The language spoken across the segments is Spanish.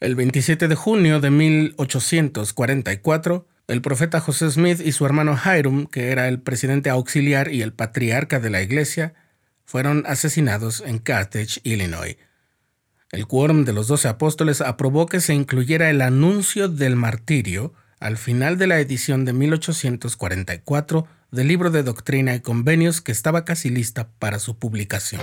El 27 de junio de 1844, el profeta José Smith y su hermano Hiram, que era el presidente auxiliar y el patriarca de la iglesia, fueron asesinados en Carthage, Illinois. El quórum de los doce apóstoles aprobó que se incluyera el anuncio del martirio al final de la edición de 1844 del libro de doctrina y convenios que estaba casi lista para su publicación.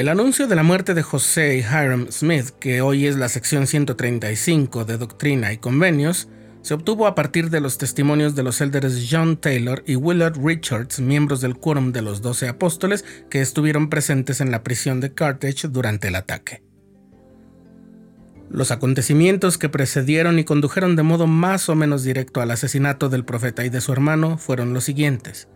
El anuncio de la muerte de José Hiram Smith, que hoy es la sección 135 de Doctrina y Convenios, se obtuvo a partir de los testimonios de los élderes John Taylor y Willard Richards, miembros del Quórum de los Doce Apóstoles, que estuvieron presentes en la prisión de Carthage durante el ataque. Los acontecimientos que precedieron y condujeron de modo más o menos directo al asesinato del profeta y de su hermano fueron los siguientes.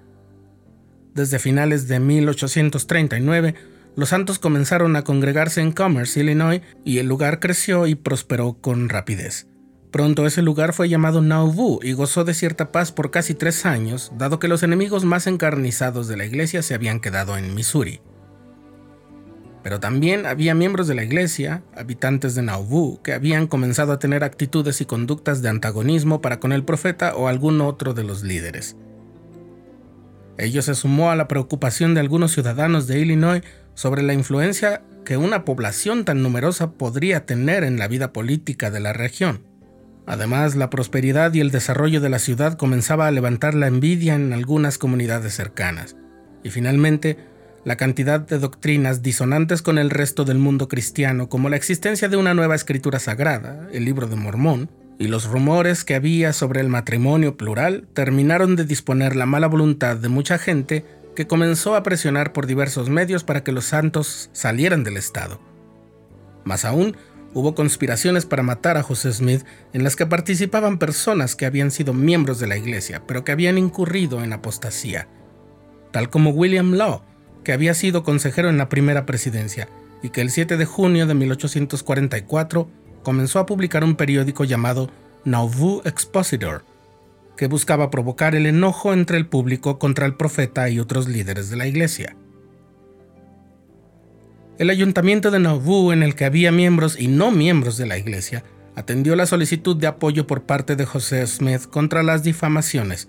Desde finales de 1839, los santos comenzaron a congregarse en Commerce, Illinois, y el lugar creció y prosperó con rapidez. Pronto ese lugar fue llamado Nauvoo y gozó de cierta paz por casi tres años, dado que los enemigos más encarnizados de la iglesia se habían quedado en Missouri. Pero también había miembros de la iglesia, habitantes de Nauvoo, que habían comenzado a tener actitudes y conductas de antagonismo para con el profeta o algún otro de los líderes. Ello se sumó a la preocupación de algunos ciudadanos de Illinois sobre la influencia que una población tan numerosa podría tener en la vida política de la región. Además, la prosperidad y el desarrollo de la ciudad comenzaba a levantar la envidia en algunas comunidades cercanas. Y finalmente, la cantidad de doctrinas disonantes con el resto del mundo cristiano, como la existencia de una nueva escritura sagrada, el libro de Mormón, y los rumores que había sobre el matrimonio plural, terminaron de disponer la mala voluntad de mucha gente que comenzó a presionar por diversos medios para que los santos salieran del Estado. Más aún, hubo conspiraciones para matar a José Smith en las que participaban personas que habían sido miembros de la iglesia, pero que habían incurrido en apostasía, tal como William Law, que había sido consejero en la primera presidencia y que el 7 de junio de 1844 comenzó a publicar un periódico llamado Nauvoo Expositor, que buscaba provocar el enojo entre el público contra el profeta y otros líderes de la iglesia. El ayuntamiento de Nauvoo, en el que había miembros y no miembros de la iglesia, atendió la solicitud de apoyo por parte de José Smith contra las difamaciones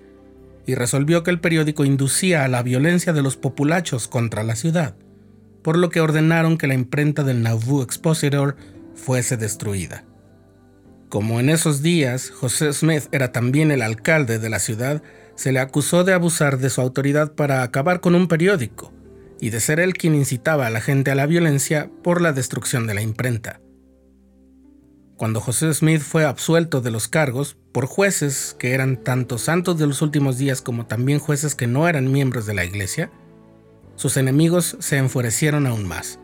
y resolvió que el periódico inducía a la violencia de los populachos contra la ciudad, por lo que ordenaron que la imprenta del Nauvoo Expositor fuese destruida. Como en esos días José Smith era también el alcalde de la ciudad, se le acusó de abusar de su autoridad para acabar con un periódico y de ser él quien incitaba a la gente a la violencia por la destrucción de la imprenta. Cuando José Smith fue absuelto de los cargos por jueces que eran tanto santos de los últimos días como también jueces que no eran miembros de la iglesia, sus enemigos se enfurecieron aún más,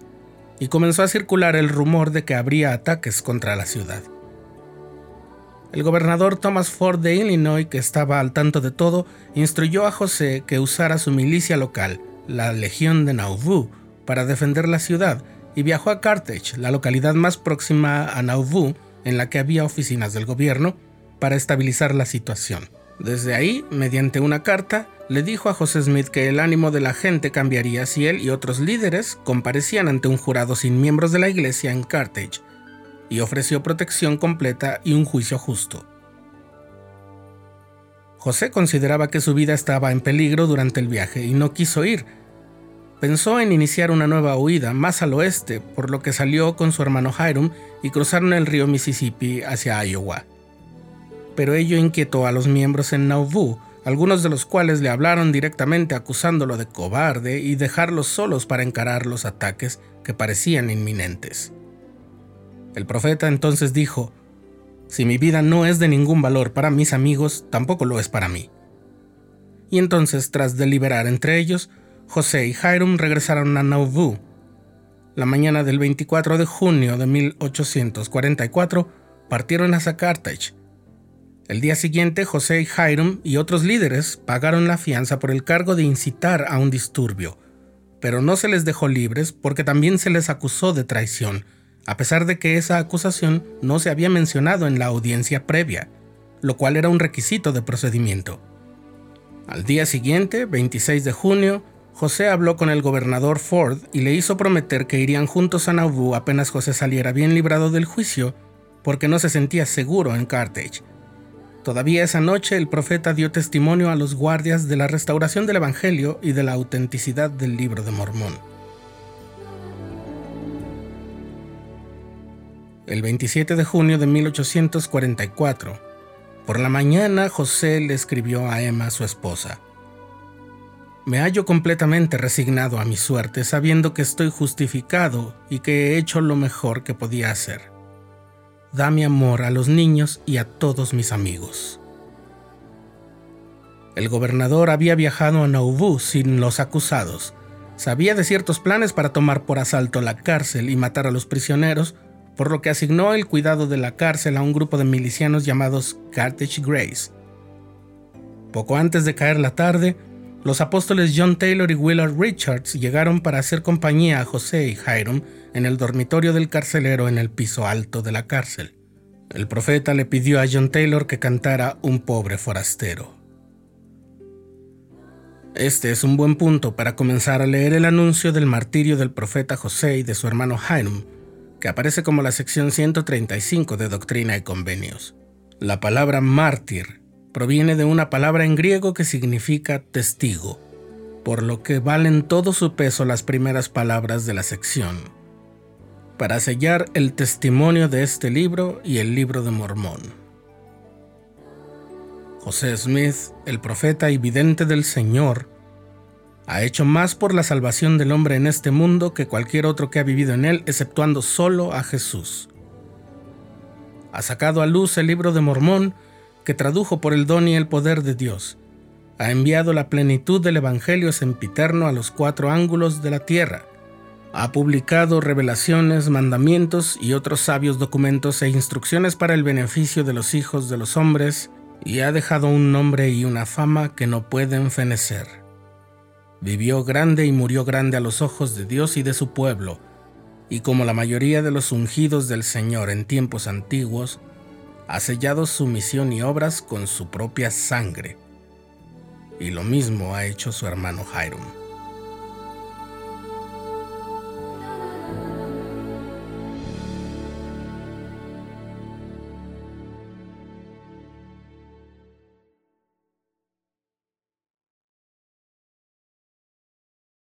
y comenzó a circular el rumor de que habría ataques contra la ciudad. El gobernador Thomas Ford de Illinois, que estaba al tanto de todo, instruyó a José que usara su milicia local, la Legión de Nauvoo, para defender la ciudad, y viajó a Carthage, la localidad más próxima a Nauvoo, en la que había oficinas del gobierno, para estabilizar la situación. Desde ahí, mediante una carta, le dijo a José Smith que el ánimo de la gente cambiaría si él y otros líderes comparecían ante un jurado sin miembros de la iglesia en Carthage, y ofreció protección completa y un juicio justo. José consideraba que su vida estaba en peligro durante el viaje y no quiso ir. Pensó en iniciar una nueva huida más al oeste, por lo que salió con su hermano Hiram y cruzaron el río Mississippi hacia Iowa. Pero ello inquietó a los miembros en Nauvoo, algunos de los cuales le hablaron directamente acusándolo de cobarde y dejarlos solos para encarar los ataques que parecían inminentes. El profeta entonces dijo, Si mi vida no es de ningún valor para mis amigos, tampoco lo es para mí. y entonces, tras deliberar entre ellos, José y Hiram regresaron a Nauvoo. La mañana del 24 de junio de 1844 partieron hacia Carthage. El día siguiente, José y Hiram y otros líderes pagaron la fianza por el cargo de incitar a un disturbio, pero no se les dejó libres porque también se les acusó de traición, a pesar de que esa acusación no se había mencionado en la audiencia previa, lo cual era un requisito de procedimiento. Al día siguiente, 26 de junio, José habló con el gobernador Ford y le hizo prometer que irían juntos a Nauvoo apenas José saliera bien librado del juicio, porque no se sentía seguro en Carthage. Todavía esa noche el profeta dio testimonio a los guardias de la restauración del Evangelio y de la autenticidad del libro de Mormón. El 27 de junio de 1844, por la mañana José le escribió a Emma, su esposa, Me hallo completamente resignado a mi suerte, sabiendo que estoy justificado y que he hecho lo mejor que podía hacer da mi amor a los niños y a todos mis amigos. El gobernador había viajado a Nauvoo sin los acusados. Sabía de ciertos planes para tomar por asalto la cárcel y matar a los prisioneros, por lo que asignó el cuidado de la cárcel a un grupo de milicianos llamados Carthage Grace. Poco antes de caer la tarde, los apóstoles John Taylor y Willard Richards llegaron para hacer compañía a José y Hiram en el dormitorio del carcelero en el piso alto de la cárcel. El profeta le pidió a John Taylor que cantara Un pobre forastero. Este es un buen punto para comenzar a leer el anuncio del martirio del profeta José y de su hermano Hiram, que aparece como la sección 135 de Doctrina y Convenios. La palabra mártir proviene de una palabra en griego que significa testigo, por lo que valen todo su peso las primeras palabras de la sección para sellar el testimonio de este libro y el libro de Mormón. José Smith, el profeta y vidente del Señor, ha hecho más por la salvación del hombre en este mundo que cualquier otro que ha vivido en él, exceptuando solo a Jesús. Ha sacado a luz el libro de Mormón, que tradujo por el don y el poder de Dios. Ha enviado la plenitud del Evangelio sempiterno a los cuatro ángulos de la tierra ha publicado revelaciones, mandamientos y otros sabios documentos e instrucciones para el beneficio de los hijos de los hombres, y ha dejado un nombre y una fama que no pueden fenecer. Vivió grande y murió grande a los ojos de Dios y de su pueblo, y como la mayoría de los ungidos del Señor en tiempos antiguos, ha sellado su misión y obras con su propia sangre. Y lo mismo ha hecho su hermano Hiram.